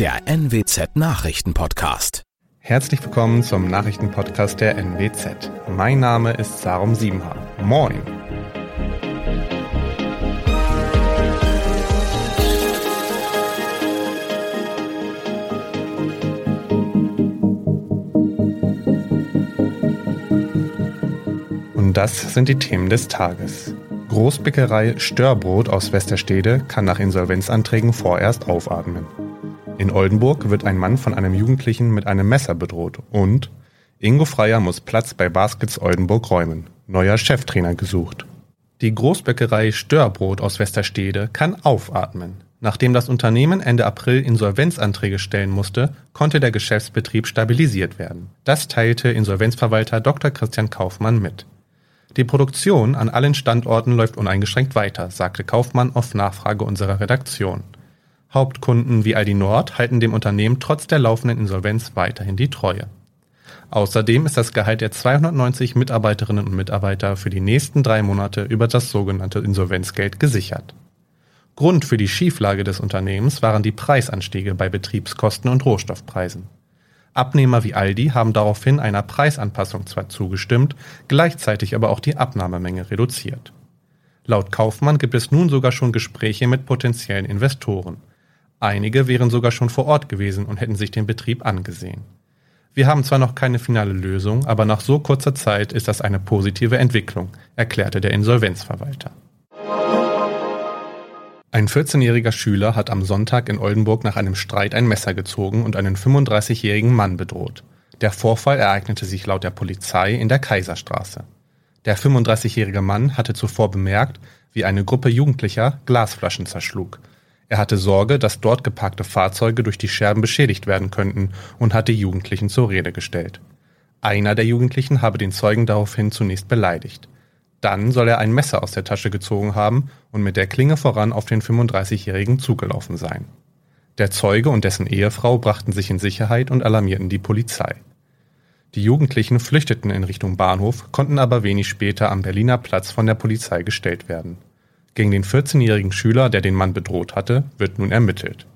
der NWZ Nachrichtenpodcast. Herzlich willkommen zum Nachrichtenpodcast der NWZ. Mein Name ist Sarum Siebenhaar. Moin. Und das sind die Themen des Tages. Großbäckerei Störbrot aus Westerstede kann nach Insolvenzanträgen vorerst aufatmen. In Oldenburg wird ein Mann von einem Jugendlichen mit einem Messer bedroht und Ingo Freier muss Platz bei Baskets Oldenburg räumen. Neuer Cheftrainer gesucht. Die Großbäckerei Störbrot aus Westerstede kann aufatmen. Nachdem das Unternehmen Ende April Insolvenzanträge stellen musste, konnte der Geschäftsbetrieb stabilisiert werden. Das teilte Insolvenzverwalter Dr. Christian Kaufmann mit. Die Produktion an allen Standorten läuft uneingeschränkt weiter, sagte Kaufmann auf Nachfrage unserer Redaktion. Hauptkunden wie Aldi Nord halten dem Unternehmen trotz der laufenden Insolvenz weiterhin die Treue. Außerdem ist das Gehalt der 290 Mitarbeiterinnen und Mitarbeiter für die nächsten drei Monate über das sogenannte Insolvenzgeld gesichert. Grund für die Schieflage des Unternehmens waren die Preisanstiege bei Betriebskosten und Rohstoffpreisen. Abnehmer wie Aldi haben daraufhin einer Preisanpassung zwar zugestimmt, gleichzeitig aber auch die Abnahmemenge reduziert. Laut Kaufmann gibt es nun sogar schon Gespräche mit potenziellen Investoren. Einige wären sogar schon vor Ort gewesen und hätten sich den Betrieb angesehen. Wir haben zwar noch keine finale Lösung, aber nach so kurzer Zeit ist das eine positive Entwicklung, erklärte der Insolvenzverwalter. Ein 14-jähriger Schüler hat am Sonntag in Oldenburg nach einem Streit ein Messer gezogen und einen 35-jährigen Mann bedroht. Der Vorfall ereignete sich laut der Polizei in der Kaiserstraße. Der 35-jährige Mann hatte zuvor bemerkt, wie eine Gruppe Jugendlicher Glasflaschen zerschlug. Er hatte Sorge, dass dort geparkte Fahrzeuge durch die Scherben beschädigt werden könnten und hat die Jugendlichen zur Rede gestellt. Einer der Jugendlichen habe den Zeugen daraufhin zunächst beleidigt. Dann soll er ein Messer aus der Tasche gezogen haben und mit der Klinge voran auf den 35-Jährigen zugelaufen sein. Der Zeuge und dessen Ehefrau brachten sich in Sicherheit und alarmierten die Polizei. Die Jugendlichen flüchteten in Richtung Bahnhof, konnten aber wenig später am Berliner Platz von der Polizei gestellt werden. Gegen den 14-jährigen Schüler, der den Mann bedroht hatte, wird nun ermittelt.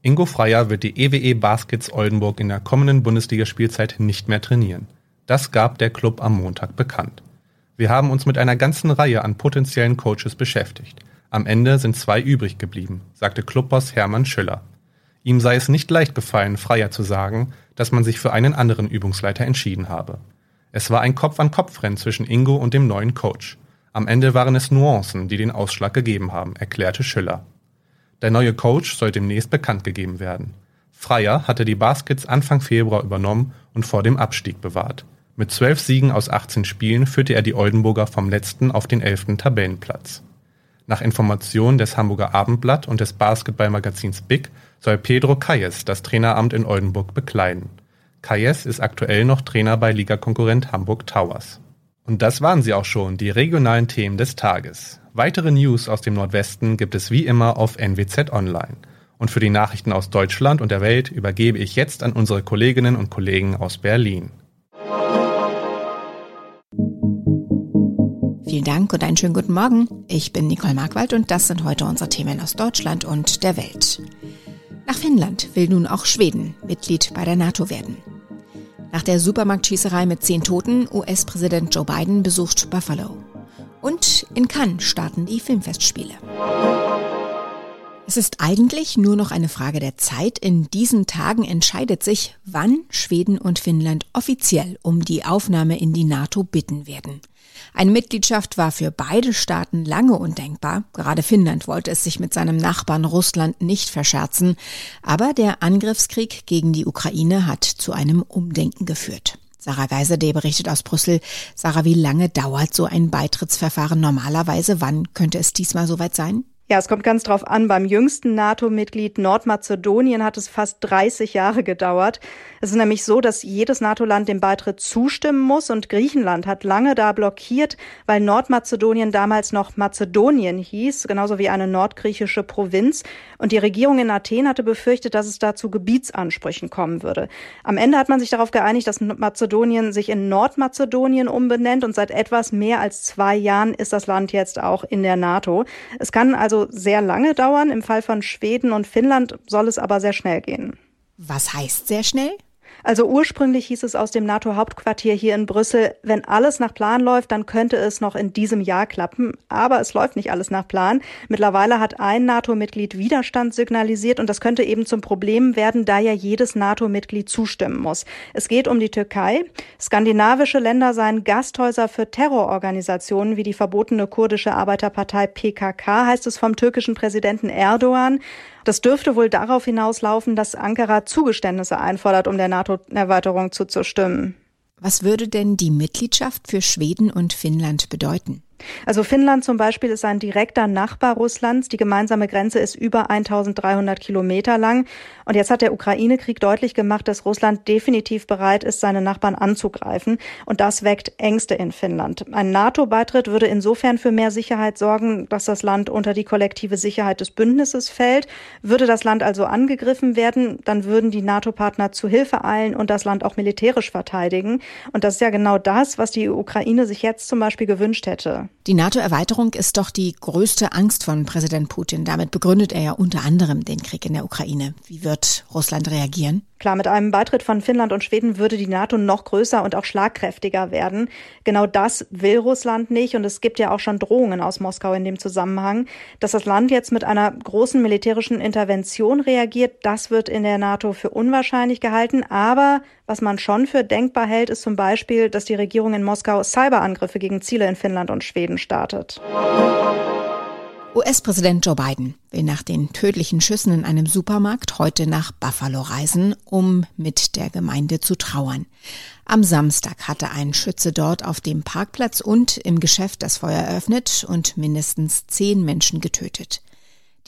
Ingo Freier wird die EWE Baskets Oldenburg in der kommenden Bundesligaspielzeit nicht mehr trainieren. Das gab der Club am Montag bekannt. Wir haben uns mit einer ganzen Reihe an potenziellen Coaches beschäftigt. Am Ende sind zwei übrig geblieben, sagte Clubboss Hermann Schüller. Ihm sei es nicht leicht gefallen, Freier zu sagen, dass man sich für einen anderen Übungsleiter entschieden habe. Es war ein Kopf-an-Kopf-Rennen zwischen Ingo und dem neuen Coach. Am Ende waren es Nuancen, die den Ausschlag gegeben haben, erklärte Schüller. Der neue Coach soll demnächst bekannt gegeben werden. Freier hatte die Baskets Anfang Februar übernommen und vor dem Abstieg bewahrt. Mit zwölf Siegen aus 18 Spielen führte er die Oldenburger vom letzten auf den elften Tabellenplatz. Nach Informationen des Hamburger Abendblatt und des Basketballmagazins Big soll Pedro Calles das Traineramt in Oldenburg bekleiden. Calles ist aktuell noch Trainer bei Ligakonkurrent Hamburg Towers. Und das waren sie auch schon, die regionalen Themen des Tages. Weitere News aus dem Nordwesten gibt es wie immer auf NWZ Online. Und für die Nachrichten aus Deutschland und der Welt übergebe ich jetzt an unsere Kolleginnen und Kollegen aus Berlin. Vielen Dank und einen schönen guten Morgen. Ich bin Nicole Markwald und das sind heute unsere Themen aus Deutschland und der Welt. Nach Finnland will nun auch Schweden Mitglied bei der NATO werden. Nach der Supermarktschießerei mit zehn Toten, US-Präsident Joe Biden besucht Buffalo. Und in Cannes starten die Filmfestspiele. Es ist eigentlich nur noch eine Frage der Zeit. In diesen Tagen entscheidet sich, wann Schweden und Finnland offiziell um die Aufnahme in die NATO bitten werden. Eine Mitgliedschaft war für beide Staaten lange undenkbar. Gerade Finnland wollte es sich mit seinem Nachbarn Russland nicht verscherzen. Aber der Angriffskrieg gegen die Ukraine hat zu einem Umdenken geführt. Sarah Geiserde berichtet aus Brüssel. Sarah, wie lange dauert so ein Beitrittsverfahren normalerweise? Wann könnte es diesmal soweit sein? Ja, es kommt ganz drauf an. Beim jüngsten NATO-Mitglied Nordmazedonien hat es fast 30 Jahre gedauert. Es ist nämlich so, dass jedes NATO-Land dem Beitritt zustimmen muss und Griechenland hat lange da blockiert, weil Nordmazedonien damals noch Mazedonien hieß, genauso wie eine nordgriechische Provinz. Und die Regierung in Athen hatte befürchtet, dass es da zu Gebietsansprüchen kommen würde. Am Ende hat man sich darauf geeinigt, dass Mazedonien sich in Nordmazedonien umbenennt und seit etwas mehr als zwei Jahren ist das Land jetzt auch in der NATO. Es kann also sehr lange dauern. Im Fall von Schweden und Finnland soll es aber sehr schnell gehen. Was heißt sehr schnell? Also ursprünglich hieß es aus dem NATO-Hauptquartier hier in Brüssel, wenn alles nach Plan läuft, dann könnte es noch in diesem Jahr klappen. Aber es läuft nicht alles nach Plan. Mittlerweile hat ein NATO-Mitglied Widerstand signalisiert und das könnte eben zum Problem werden, da ja jedes NATO-Mitglied zustimmen muss. Es geht um die Türkei. Skandinavische Länder seien Gasthäuser für Terrororganisationen wie die verbotene kurdische Arbeiterpartei PKK, heißt es vom türkischen Präsidenten Erdogan. Das dürfte wohl darauf hinauslaufen, dass Ankara Zugeständnisse einfordert, um der NATO-Erweiterung zuzustimmen. Was würde denn die Mitgliedschaft für Schweden und Finnland bedeuten? Also Finnland zum Beispiel ist ein direkter Nachbar Russlands. Die gemeinsame Grenze ist über 1300 Kilometer lang. Und jetzt hat der Ukraine-Krieg deutlich gemacht, dass Russland definitiv bereit ist, seine Nachbarn anzugreifen. Und das weckt Ängste in Finnland. Ein NATO-Beitritt würde insofern für mehr Sicherheit sorgen, dass das Land unter die kollektive Sicherheit des Bündnisses fällt. Würde das Land also angegriffen werden, dann würden die NATO-Partner zu Hilfe eilen und das Land auch militärisch verteidigen. Und das ist ja genau das, was die Ukraine sich jetzt zum Beispiel gewünscht hätte. Die NATO-Erweiterung ist doch die größte Angst von Präsident Putin. Damit begründet er ja unter anderem den Krieg in der Ukraine. Wie wird Russland reagieren? Klar, mit einem Beitritt von Finnland und Schweden würde die NATO noch größer und auch schlagkräftiger werden. Genau das will Russland nicht und es gibt ja auch schon Drohungen aus Moskau in dem Zusammenhang. Dass das Land jetzt mit einer großen militärischen Intervention reagiert, das wird in der NATO für unwahrscheinlich gehalten. Aber was man schon für denkbar hält, ist zum Beispiel, dass die Regierung in Moskau Cyberangriffe gegen Ziele in Finnland und Schweden startet. US-Präsident Joe Biden will nach den tödlichen Schüssen in einem Supermarkt heute nach Buffalo reisen, um mit der Gemeinde zu trauern. Am Samstag hatte ein Schütze dort auf dem Parkplatz und im Geschäft das Feuer eröffnet und mindestens zehn Menschen getötet.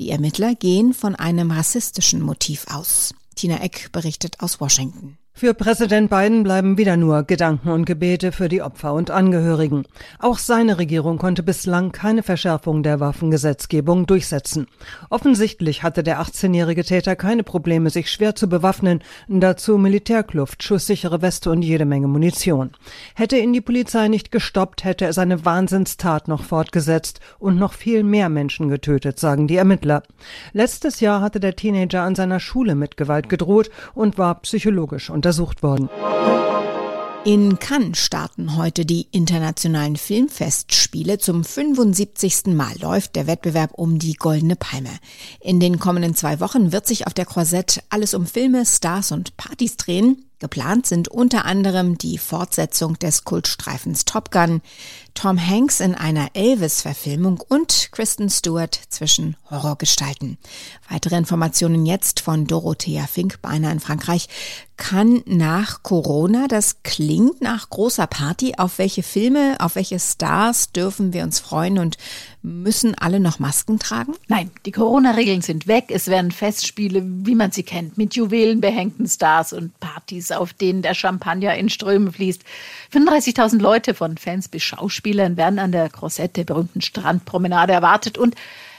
Die Ermittler gehen von einem rassistischen Motiv aus. Tina Eck berichtet aus Washington. Für Präsident Biden bleiben wieder nur Gedanken und Gebete für die Opfer und Angehörigen. Auch seine Regierung konnte bislang keine Verschärfung der Waffengesetzgebung durchsetzen. Offensichtlich hatte der 18-jährige Täter keine Probleme, sich schwer zu bewaffnen, dazu Militärkluft, schusssichere Weste und jede Menge Munition. Hätte ihn die Polizei nicht gestoppt, hätte er seine Wahnsinnstat noch fortgesetzt und noch viel mehr Menschen getötet, sagen die Ermittler. Letztes Jahr hatte der Teenager an seiner Schule mit Gewalt gedroht und war psychologisch unter untersucht worden. In Cannes starten heute die internationalen Filmfestspiele. Zum 75. Mal läuft der Wettbewerb um die Goldene Palme. In den kommenden zwei Wochen wird sich auf der Korsett alles um Filme, Stars und Partys drehen. Geplant sind unter anderem die Fortsetzung des Kultstreifens Top Gun, Tom Hanks in einer Elvis-Verfilmung und Kristen Stewart zwischen Horrorgestalten. Weitere Informationen jetzt von Dorothea Fink, beinahe in Frankreich. Kann nach Corona, das klingt nach großer Party. Auf welche Filme, auf welche Stars dürfen wir uns freuen und müssen alle noch Masken tragen? Nein, die Corona-Regeln sind weg. Es werden Festspiele, wie man sie kennt, mit juwelenbehängten Stars und Partys, auf denen der Champagner in Strömen fließt. 35.000 Leute von Fans bis Schauspielern werden an der Croisette, der berühmten Strandpromenade, erwartet und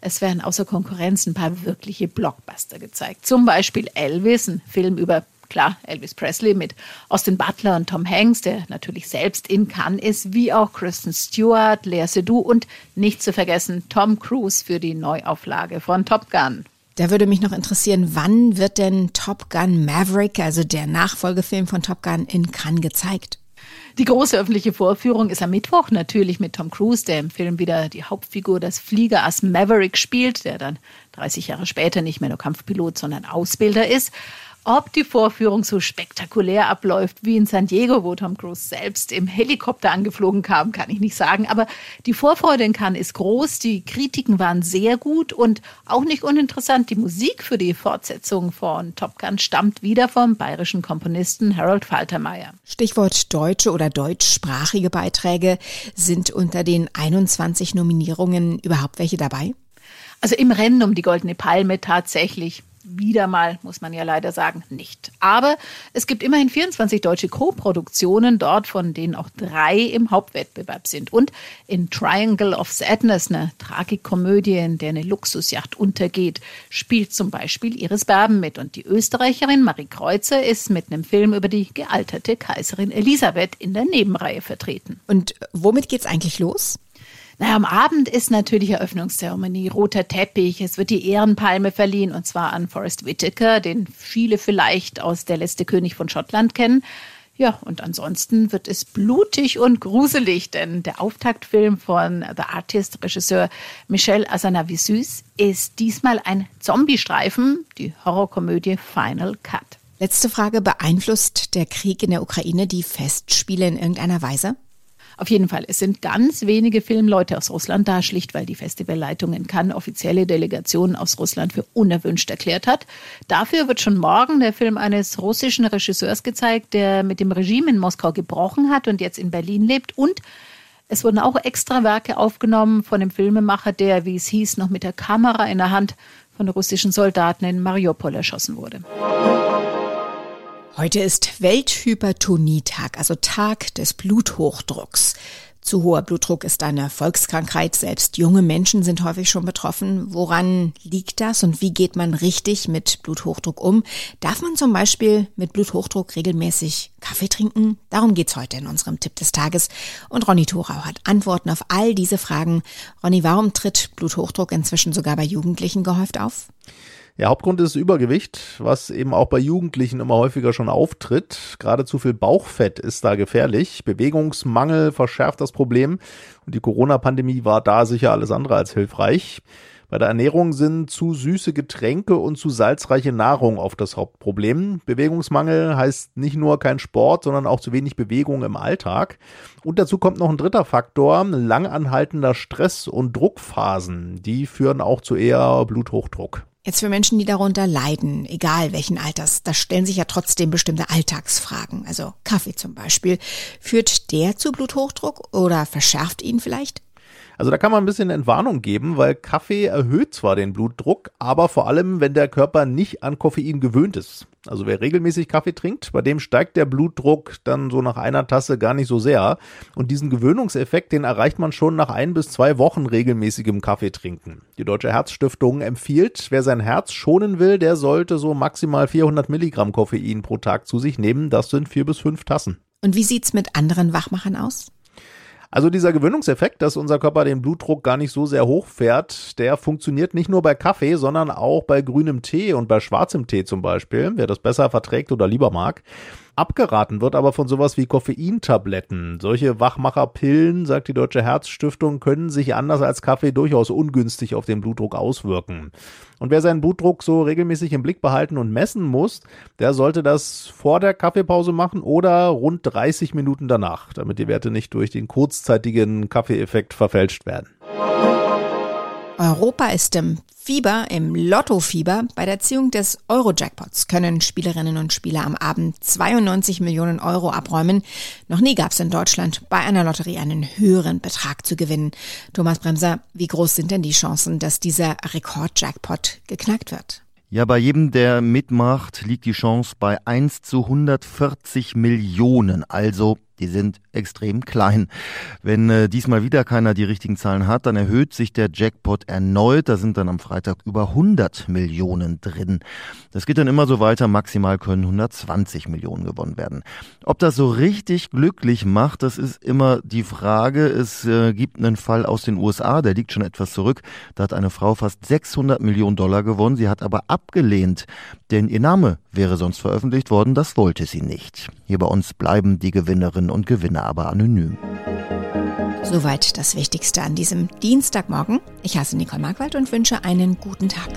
es werden außer Konkurrenz ein paar wirkliche Blockbuster gezeigt. Zum Beispiel Elvis, ein Film über Klar, Elvis Presley mit Austin Butler und Tom Hanks, der natürlich selbst in Cannes ist, wie auch Kristen Stewart, Lea Seydoux und nicht zu vergessen Tom Cruise für die Neuauflage von Top Gun. Da würde mich noch interessieren, wann wird denn Top Gun Maverick, also der Nachfolgefilm von Top Gun, in Cannes gezeigt? Die große öffentliche Vorführung ist am Mittwoch natürlich mit Tom Cruise, der im Film wieder die Hauptfigur des Fliegerass Maverick spielt, der dann 30 Jahre später nicht mehr nur Kampfpilot, sondern Ausbilder ist. Ob die Vorführung so spektakulär abläuft wie in San Diego, wo Tom Cruise selbst im Helikopter angeflogen kam, kann ich nicht sagen. Aber die Vorfreude in Cannes ist groß. Die Kritiken waren sehr gut und auch nicht uninteressant. Die Musik für die Fortsetzung von Top Gun stammt wieder vom bayerischen Komponisten Harold Faltermeier. Stichwort deutsche oder deutschsprachige Beiträge. Sind unter den 21 Nominierungen überhaupt welche dabei? Also im Rennen um die Goldene Palme tatsächlich wieder mal, muss man ja leider sagen, nicht. Aber es gibt immerhin 24 deutsche Co-Produktionen dort, von denen auch drei im Hauptwettbewerb sind. Und in Triangle of Sadness, eine Tragikomödie, in der eine Luxusjacht untergeht, spielt zum Beispiel Iris Berben mit. Und die Österreicherin Marie Kreuzer ist mit einem Film über die gealterte Kaiserin Elisabeth in der Nebenreihe vertreten. Und womit geht's eigentlich los? Naja, am Abend ist natürlich Eröffnungszeremonie, roter Teppich. Es wird die Ehrenpalme verliehen und zwar an Forrest Whitaker, den viele vielleicht aus Der letzte König von Schottland kennen. Ja, und ansonsten wird es blutig und gruselig, denn der Auftaktfilm von The Artist Regisseur Michel Azanavicius ist diesmal ein Zombie-Streifen, die Horrorkomödie Final Cut. Letzte Frage, beeinflusst der Krieg in der Ukraine die Festspiele in irgendeiner Weise? Auf jeden Fall, es sind ganz wenige Filmleute aus Russland da, schlicht weil die Festivalleitung in Cannes offizielle Delegationen aus Russland für unerwünscht erklärt hat. Dafür wird schon morgen der Film eines russischen Regisseurs gezeigt, der mit dem Regime in Moskau gebrochen hat und jetzt in Berlin lebt. Und es wurden auch extra Werke aufgenommen von dem Filmemacher, der, wie es hieß, noch mit der Kamera in der Hand von russischen Soldaten in Mariupol erschossen wurde. Heute ist Welthypertonietag, also Tag des Bluthochdrucks. Zu hoher Blutdruck ist eine Volkskrankheit. Selbst junge Menschen sind häufig schon betroffen. Woran liegt das und wie geht man richtig mit Bluthochdruck um? Darf man zum Beispiel mit Bluthochdruck regelmäßig Kaffee trinken? Darum geht's heute in unserem Tipp des Tages. Und Ronny Thorau hat Antworten auf all diese Fragen. Ronny, warum tritt Bluthochdruck inzwischen sogar bei Jugendlichen gehäuft auf? Der Hauptgrund ist Übergewicht, was eben auch bei Jugendlichen immer häufiger schon auftritt. Gerade zu viel Bauchfett ist da gefährlich. Bewegungsmangel verschärft das Problem und die Corona-Pandemie war da sicher alles andere als hilfreich. Bei der Ernährung sind zu süße Getränke und zu salzreiche Nahrung oft das Hauptproblem. Bewegungsmangel heißt nicht nur kein Sport, sondern auch zu wenig Bewegung im Alltag. Und dazu kommt noch ein dritter Faktor, langanhaltender Stress und Druckphasen. Die führen auch zu eher Bluthochdruck. Jetzt für Menschen, die darunter leiden, egal welchen Alters, da stellen sich ja trotzdem bestimmte Alltagsfragen. Also Kaffee zum Beispiel. Führt der zu Bluthochdruck oder verschärft ihn vielleicht? Also da kann man ein bisschen Entwarnung geben, weil Kaffee erhöht zwar den Blutdruck, aber vor allem, wenn der Körper nicht an Koffein gewöhnt ist. Also wer regelmäßig Kaffee trinkt, bei dem steigt der Blutdruck dann so nach einer Tasse gar nicht so sehr. Und diesen Gewöhnungseffekt, den erreicht man schon nach ein bis zwei Wochen regelmäßigem Kaffee trinken. Die Deutsche Herzstiftung empfiehlt, wer sein Herz schonen will, der sollte so maximal 400 Milligramm Koffein pro Tag zu sich nehmen. Das sind vier bis fünf Tassen. Und wie sieht's mit anderen Wachmachern aus? Also dieser Gewöhnungseffekt, dass unser Körper den Blutdruck gar nicht so sehr hoch fährt, der funktioniert nicht nur bei Kaffee, sondern auch bei grünem Tee und bei schwarzem Tee zum Beispiel, wer das besser verträgt oder lieber mag. Abgeraten wird aber von sowas wie Koffeintabletten. Solche Wachmacherpillen, sagt die Deutsche Herzstiftung, können sich anders als Kaffee durchaus ungünstig auf den Blutdruck auswirken. Und wer seinen Blutdruck so regelmäßig im Blick behalten und messen muss, der sollte das vor der Kaffeepause machen oder rund 30 Minuten danach, damit die Werte nicht durch den kurzzeitigen Kaffeeeffekt verfälscht werden. Europa ist im Fieber, im Lottofieber. Bei der Ziehung des Euro-Jackpots können Spielerinnen und Spieler am Abend 92 Millionen Euro abräumen. Noch nie gab es in Deutschland bei einer Lotterie einen höheren Betrag zu gewinnen. Thomas Bremser, wie groß sind denn die Chancen, dass dieser Rekord-Jackpot geknackt wird? Ja, bei jedem, der mitmacht, liegt die Chance bei 1 zu 140 Millionen, also die sind extrem klein. Wenn äh, diesmal wieder keiner die richtigen Zahlen hat, dann erhöht sich der Jackpot erneut. Da sind dann am Freitag über 100 Millionen drin. Das geht dann immer so weiter. Maximal können 120 Millionen gewonnen werden. Ob das so richtig glücklich macht, das ist immer die Frage. Es äh, gibt einen Fall aus den USA, der liegt schon etwas zurück. Da hat eine Frau fast 600 Millionen Dollar gewonnen. Sie hat aber abgelehnt, denn ihr Name wäre sonst veröffentlicht worden. Das wollte sie nicht. Hier bei uns bleiben die Gewinnerinnen Gewinnerinnen und Gewinner aber anonym. Soweit das Wichtigste an diesem Dienstagmorgen. Ich heiße Nicole Markwald und wünsche einen guten Tag.